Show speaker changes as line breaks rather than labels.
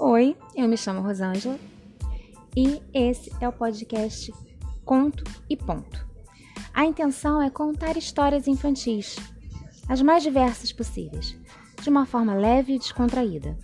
Oi, eu me chamo Rosângela e esse é o podcast Conto e Ponto. A intenção é contar histórias infantis, as mais diversas possíveis, de uma forma leve e descontraída.